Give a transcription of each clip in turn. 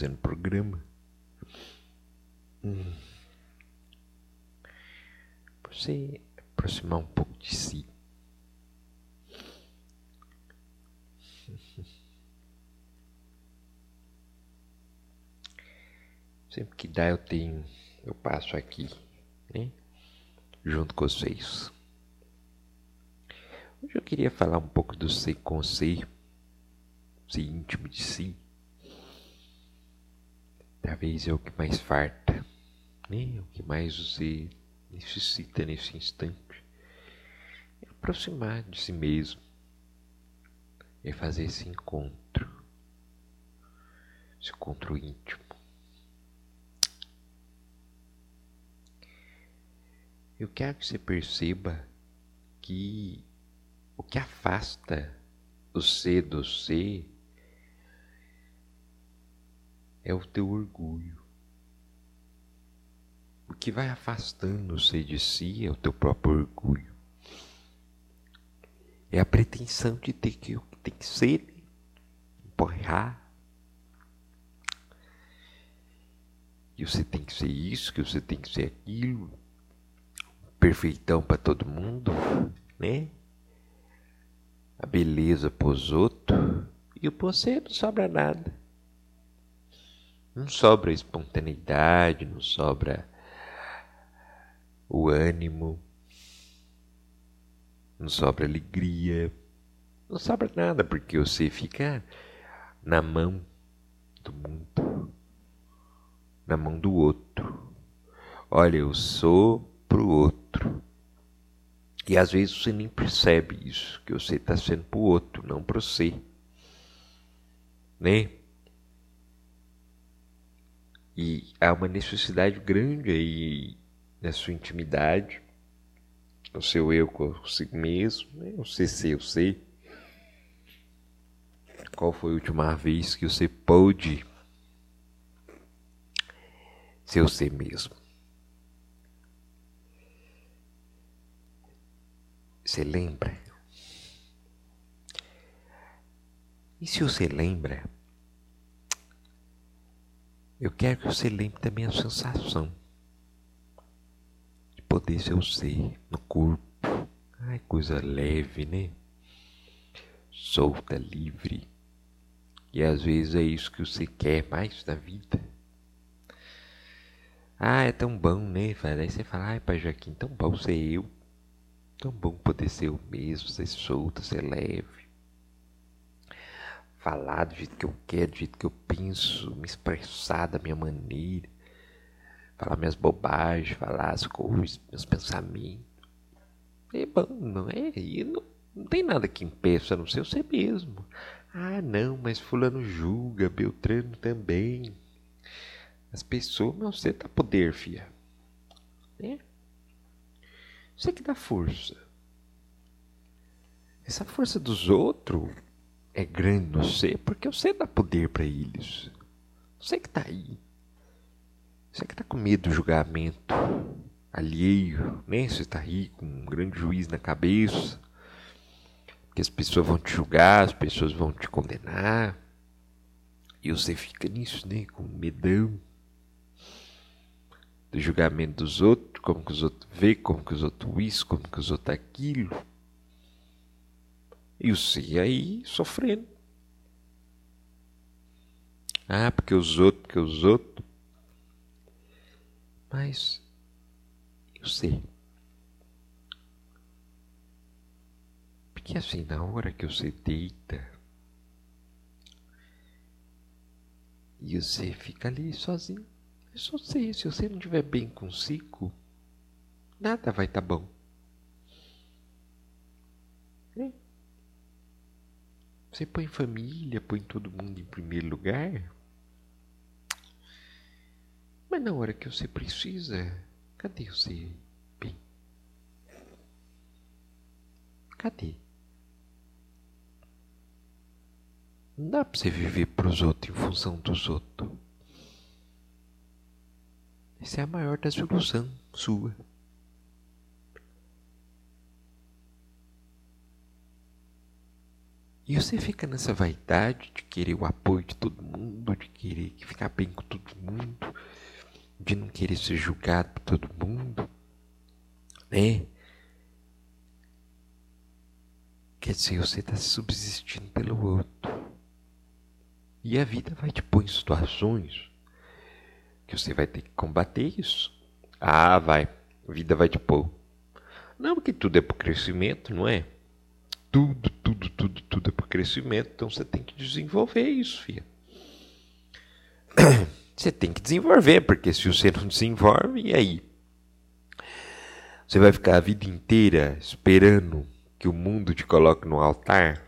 fazendo programa. Hum. Você aproximar um pouco de si. Sempre que dá eu tenho, eu passo aqui, né? Junto com vocês. Hoje eu queria falar um pouco do ser com ser, ser íntimo de si. Talvez é o que mais farta, né? O que mais você necessita nesse instante. É aproximar de si mesmo. É fazer esse encontro. Esse encontro íntimo. Eu quero que você perceba que o que afasta o ser do ser é o teu orgulho. O que vai afastando ser de si é o teu próprio orgulho. É a pretensão de ter que, tem que ser, errar. Que você tem que ser isso, que você tem que ser aquilo perfeitão para todo mundo, né? A beleza pros outros e o você não sobra nada. Não sobra espontaneidade, não sobra o ânimo, não sobra alegria, não sobra nada porque você fica na mão do mundo, na mão do outro. Olha, eu sou pro outro. E às vezes você nem percebe isso, que você está sendo para o outro, não para você. Né? E há uma necessidade grande aí na sua intimidade, no seu eu consigo mesmo, né? o CC, eu sei. Qual foi a última vez que você pôde ser você mesmo? Você lembra? E se você lembra, eu quero que você lembre também a sensação de poder ser o ser no corpo. Ai, coisa leve, né? Solta, livre. E às vezes é isso que você quer mais da vida. Ah, é tão bom, né? Aí você fala, ai, pai Joaquim, tão bom ser eu. Tão bom poder ser o mesmo, ser solto, ser leve. Falar do jeito que eu quero, do jeito que eu penso, me expressar da minha maneira. Falar minhas bobagens, falar as coisas, meus pensamentos. É bom, não é? E não, não tem nada que impeça a não ser você mesmo. Ah, não, mas fulano julga, Beltrano também. As pessoas, mas você dá poder, filha. É? Você que dá força. Essa força dos outros é grande no você porque você dá poder para eles. Você que está aí. Você que está com medo do julgamento alheio, né? Você está aí com um grande juiz na cabeça. Porque as pessoas vão te julgar, as pessoas vão te condenar. E você fica nisso, né? Com medão do julgamento dos outros, como que os outros vê, como que os outros isso, como que os outros aquilo. E você aí sofrendo. Ah, porque os outros, porque os outros. Mas eu sei. Porque assim, na hora que você deita e você fica ali sozinho. É só sei, se você não estiver bem consigo, nada vai estar tá bom. Você põe família, põe todo mundo em primeiro lugar. Mas na hora que você precisa, cadê você bem? Cadê? Não dá pra você viver pros outros em função dos outros. Essa é a maior desilusão sua. E você fica nessa vaidade de querer o apoio de todo mundo, de querer ficar bem com todo mundo, de não querer ser julgado por todo mundo, né? Quer dizer, você está subsistindo pelo outro. E a vida vai te pôr em situações que você vai ter que combater isso. Ah, vai. A vida vai te pôr. Não, porque tudo é para crescimento, não é? Tudo, tudo, tudo, crescimento. Então você tem que desenvolver isso, filha. Você tem que desenvolver, porque se você não desenvolve, e aí? Você vai ficar a vida inteira esperando que o mundo te coloque no altar?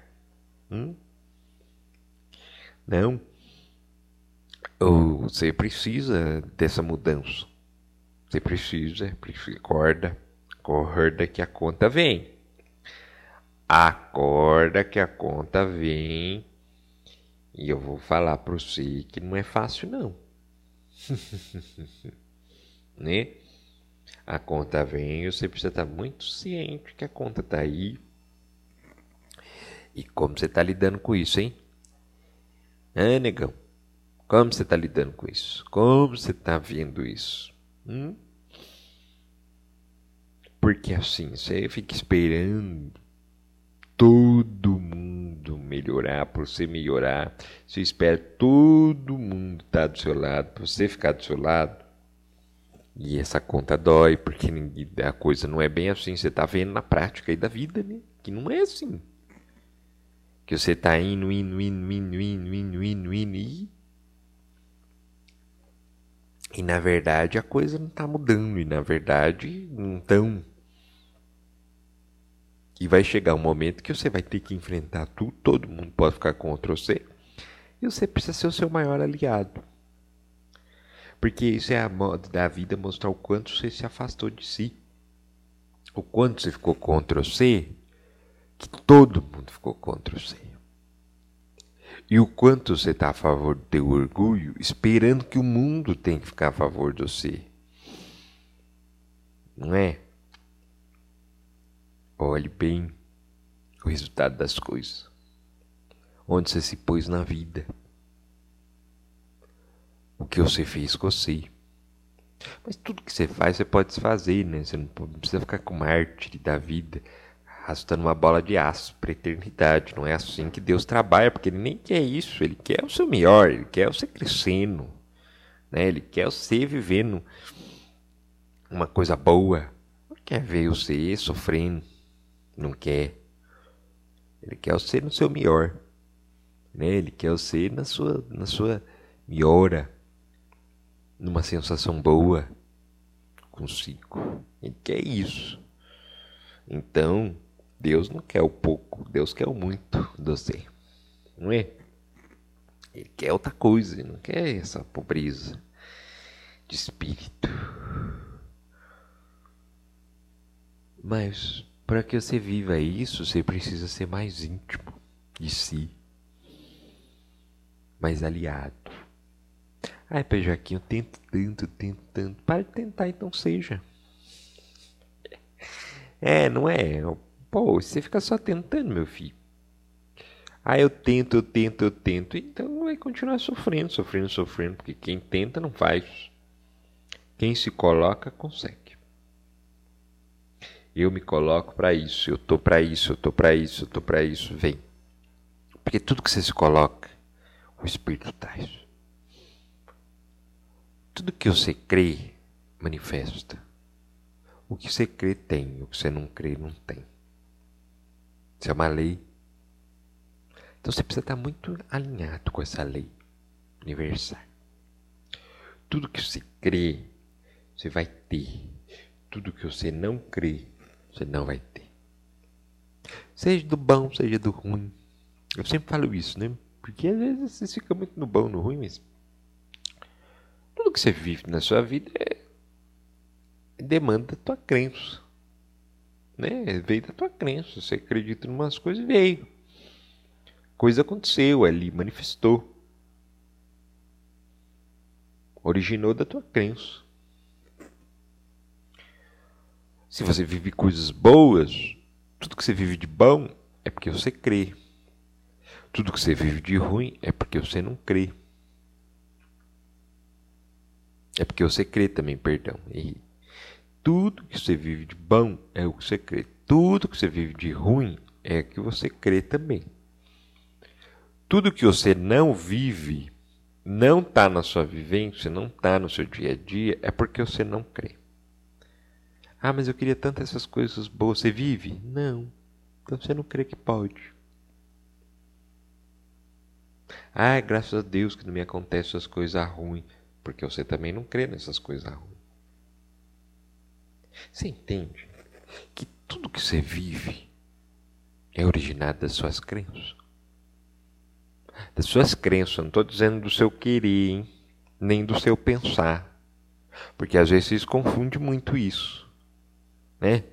Hum? Não. Ou você precisa dessa mudança. Você precisa, precisa acorda, acorda que a conta vem. Acorda que a conta vem. E eu vou falar para você que não é fácil não. né? A conta vem, você precisa estar muito ciente que a conta está aí. E como você está lidando com isso, hein? Ah, negão, como você está lidando com isso? Como você está vendo isso? Hum? Porque assim, você fica esperando todo mundo melhorar, para você melhorar. Você espera todo mundo estar tá do seu lado, para você ficar do seu lado. E essa conta dói, porque a coisa não é bem assim. Você está vendo na prática aí da vida, né? Que não é assim. Que você está indo, indo, indo, indo, indo, indo, indo, indo, e... E na verdade a coisa não está mudando, e na verdade não estão. E vai chegar um momento que você vai ter que enfrentar tudo, todo mundo pode ficar contra você, e você precisa ser o seu maior aliado. Porque isso é a moda da vida mostrar o quanto você se afastou de si. O quanto você ficou contra você que todo mundo ficou contra você. E o quanto você está a favor do teu orgulho, esperando que o mundo tenha que ficar a favor de você. Não é? Olhe bem o resultado das coisas. Onde você se pôs na vida. O que você fez com você. Mas tudo que você faz, você pode desfazer, né? Você não precisa ficar com mártir da vida arrastando uma bola de aço para a eternidade. Não é assim que Deus trabalha, porque Ele nem quer isso. Ele quer o seu melhor, Ele quer você crescendo. Né? Ele quer você vivendo uma coisa boa. Não quer ver você sofrendo. Não quer. Ele quer você no seu melhor. Né? Ele quer você na sua, na sua melhora. Numa sensação boa consigo. Ele quer isso. Então, Deus não quer o pouco, Deus quer o muito de você. Não é? Ele quer outra coisa, ele não quer essa pobreza de espírito. Mas para que você viva isso, você precisa ser mais íntimo de si, mais aliado. Ai, Pejaquinho, eu tento tanto, tento tanto. Para de tentar, então seja. É, não é? Pô, você fica só tentando, meu filho. Ah, eu tento, eu tento, eu tento. Então vai continuar sofrendo, sofrendo, sofrendo, porque quem tenta não faz. Quem se coloca, consegue. Eu me coloco para isso, eu tô para isso, eu tô para isso, eu tô para isso, vem. Porque tudo que você se coloca, o Espírito traz. Tudo que você crê, manifesta. O que você crê tem, o que você não crê não tem. Isso é uma lei. Então você precisa estar muito alinhado com essa lei universal. Tudo que você crê, você vai ter. Tudo que você não crê, você não vai ter. Seja do bom, seja do ruim. Eu sempre falo isso, né? Porque às vezes você fica muito no bom, no ruim, mas tudo que você vive na sua vida é demanda da tua crença né? Veio da tua crença. Você acredita em umas coisas, veio. Coisa aconteceu ali, manifestou. Originou da tua crença. Se você vive coisas boas, tudo que você vive de bom é porque você crê. Tudo que você vive de ruim é porque você não crê. É porque você crê também, perdão. E tudo que você vive de bom é o que você crê. Tudo que você vive de ruim é o que você crê também. Tudo que você não vive, não está na sua vivência, não está no seu dia a dia, é porque você não crê. Ah, mas eu queria tanto essas coisas boas. Você vive? Não. Então você não crê que pode. Ah, graças a Deus que não me acontecem essas coisas ruins. Porque você também não crê nessas coisas ruins. Você entende que tudo que você vive é originado das suas crenças? Das suas crenças, não estou dizendo do seu querer, hein? nem do seu pensar. Porque às vezes vocês confundem muito isso. Né?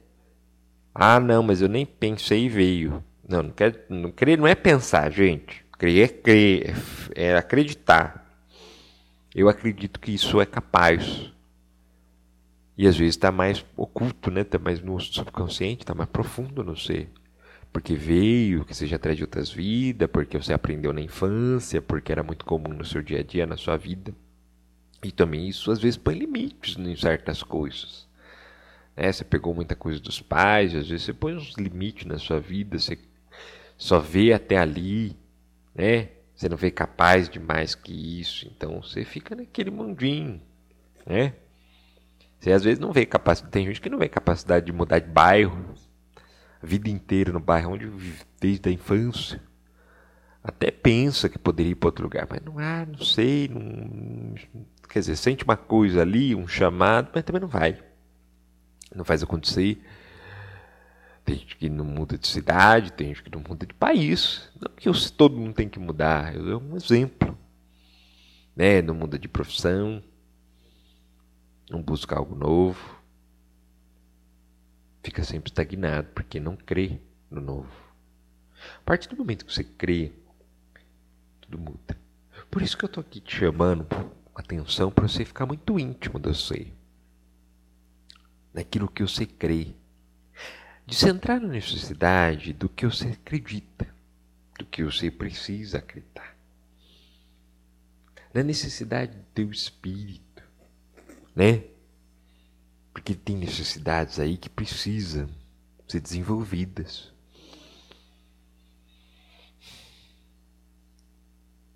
Ah, não, mas eu nem pensei e veio. Não, não, quer, não crer não é pensar, gente. Crer é crer, é acreditar. Eu acredito que isso é capaz. E às vezes está mais oculto, né? Está mais no subconsciente, está mais profundo no ser. Porque veio, que já traz de outras vidas, porque você aprendeu na infância, porque era muito comum no seu dia a dia, na sua vida. E também isso às vezes põe limites em certas coisas. Né? Você pegou muita coisa dos pais, às vezes você põe uns limites na sua vida, você só vê até ali, né? Você não vê capaz de mais que isso, então você fica naquele mundinho, né? Você às vezes não vê capacidade, tem gente que não vê capacidade de mudar de bairro a vida inteira no bairro onde vive desde a infância. Até pensa que poderia ir para outro lugar, mas não, ah, não sei, não, quer dizer, sente uma coisa ali, um chamado, mas também não vai. Não faz acontecer. Tem gente que não muda de cidade, tem gente que não muda de país. Não que todo mundo tem que mudar, eu dou um exemplo. Né? Não muda de profissão, não busca algo novo. Fica sempre estagnado, porque não crê no novo. A partir do momento que você crê, tudo muda. Por isso que eu estou aqui te chamando atenção para você ficar muito íntimo de você. Naquilo que você crê de centrar na necessidade do que você acredita, do que você precisa acreditar. Na necessidade do teu espírito, né? Porque tem necessidades aí que precisam ser desenvolvidas.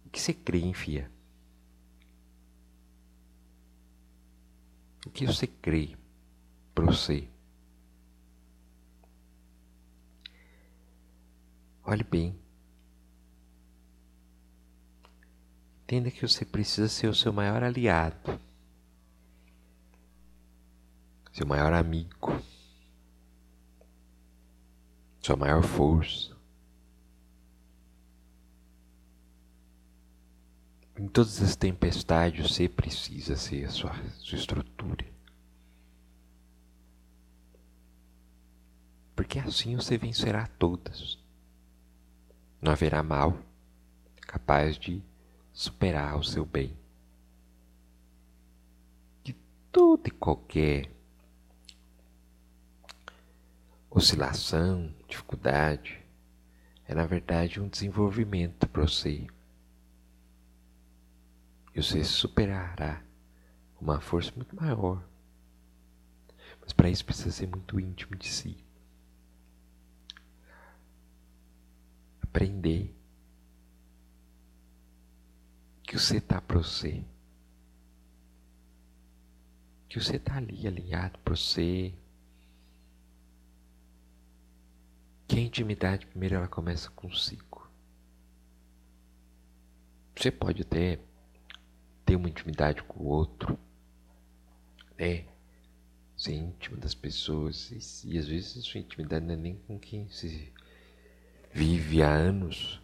O que você crê, hein, fia? O que você crê para? Olhe bem. Entenda que você precisa ser o seu maior aliado, seu maior amigo, sua maior força. Em todas as tempestades, você precisa ser a sua, sua estrutura. Porque assim você vencerá todas não haverá mal capaz de superar o seu bem. De toda e qualquer oscilação, dificuldade, é na verdade um desenvolvimento para você. E você superará uma força muito maior. Mas para isso precisa ser muito íntimo de si. Aprender que você está para você. Que você está ali alinhado para você. Que a intimidade primeiro ela começa consigo. Você pode até ter uma intimidade com o outro, né? Ser íntimo das pessoas. E, e às vezes a sua intimidade não é nem com quem se vive há anos,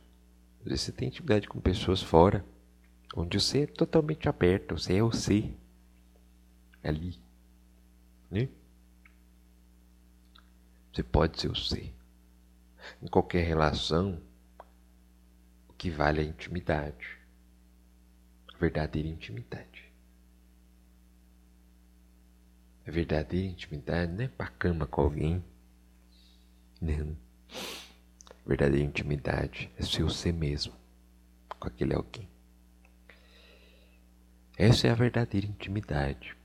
você tem intimidade com pessoas fora, onde você é totalmente aberto, você é você ali, né? Você pode ser você. Em qualquer relação, o que vale é a intimidade, a verdadeira intimidade. A verdadeira intimidade não é para cama com alguém, não. Verdadeira intimidade é ser você mesmo com aquele alguém. Essa é a verdadeira intimidade.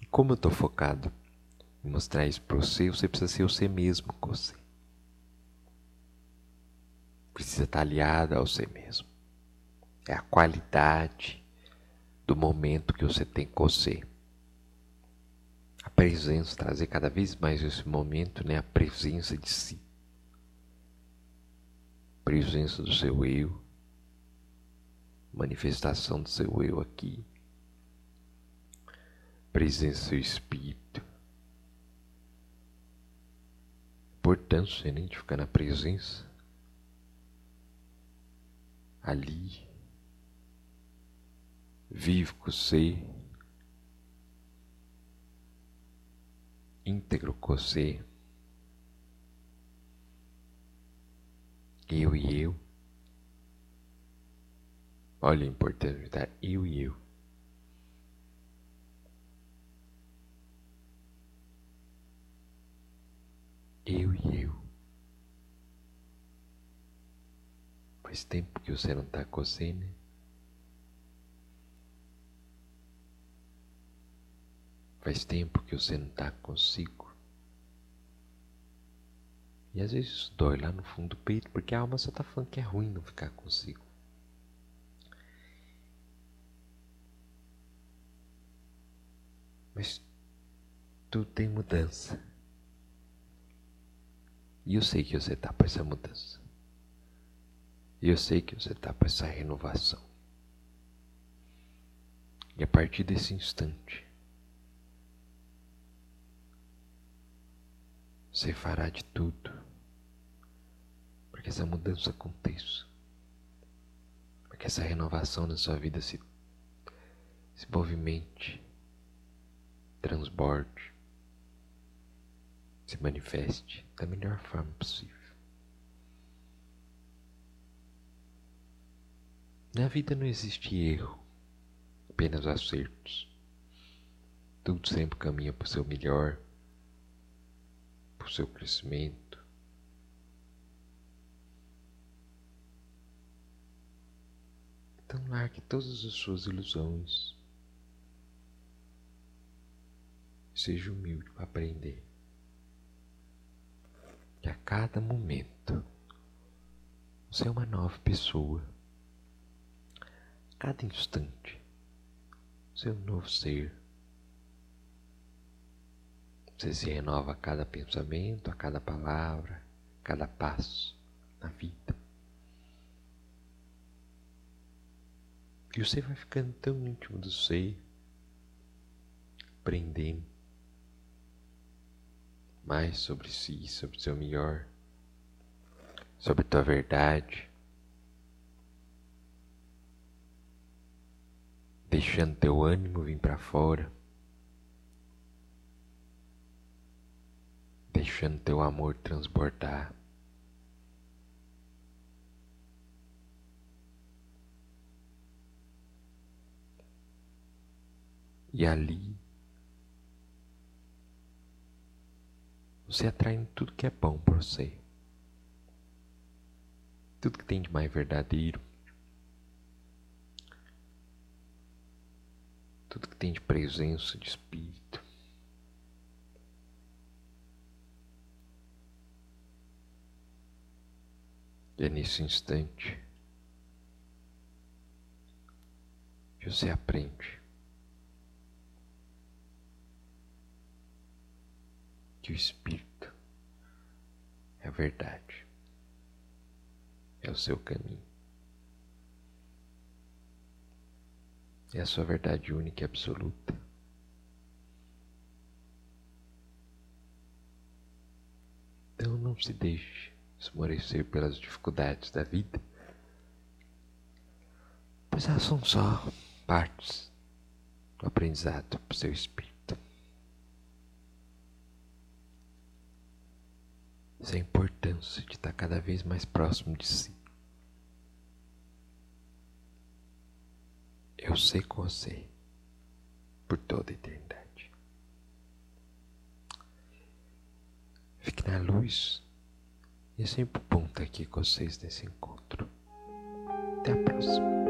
E como eu estou focado em mostrar isso para você, você precisa ser você mesmo com você. Precisa estar aliado ao você mesmo. É a qualidade do momento que você tem com você. A presença, trazer cada vez mais esse momento, né? A presença de si presença do seu eu, manifestação do seu eu aqui, presença do seu espírito. Importância né, de ficar na presença ali, vivo com você, íntegro com você. Eu e eu. Olha a importância de estar eu e eu. Eu e eu. Faz tempo que você não está você, né? Faz tempo que você não está consigo. E às vezes dói lá no fundo do peito, porque a alma só tá falando que é ruim não ficar consigo. Mas tudo tem mudança. E eu sei que você tá para essa mudança. E eu sei que você tá para essa renovação. E a partir desse instante, você fará de tudo para que essa mudança aconteça, para que essa renovação na sua vida se, se movimente, transborde, se manifeste da melhor forma possível. Na vida não existe erro, apenas acertos. Tudo sempre caminha para o seu melhor, o seu crescimento Então largue todas as suas ilusões. Seja humilde para aprender. Que a cada momento você é uma nova pessoa. A cada instante você é um novo ser. Você se renova a cada pensamento, a cada palavra, a cada passo na vida. E você vai ficando tão íntimo do ser, aprendendo mais sobre si, sobre o seu melhor, sobre a tua verdade, deixando teu ânimo vir para fora, deixando teu amor transbordar. E ali você atrai tudo que é bom para você. Tudo que tem de mais verdadeiro. Tudo que tem de presença de espírito. E é nesse instante que você aprende que o Espírito é a verdade, é o seu caminho, é a sua verdade única e absoluta. Então não se deixe esmorecer pelas dificuldades da vida, pois elas são só partes do aprendizado para o seu espírito. Essa é a importância de estar cada vez mais próximo de si. Eu sei com você por toda a eternidade. Fique na luz E é sempre bom estar aqui com vocês nesse encontro. Até a próxima.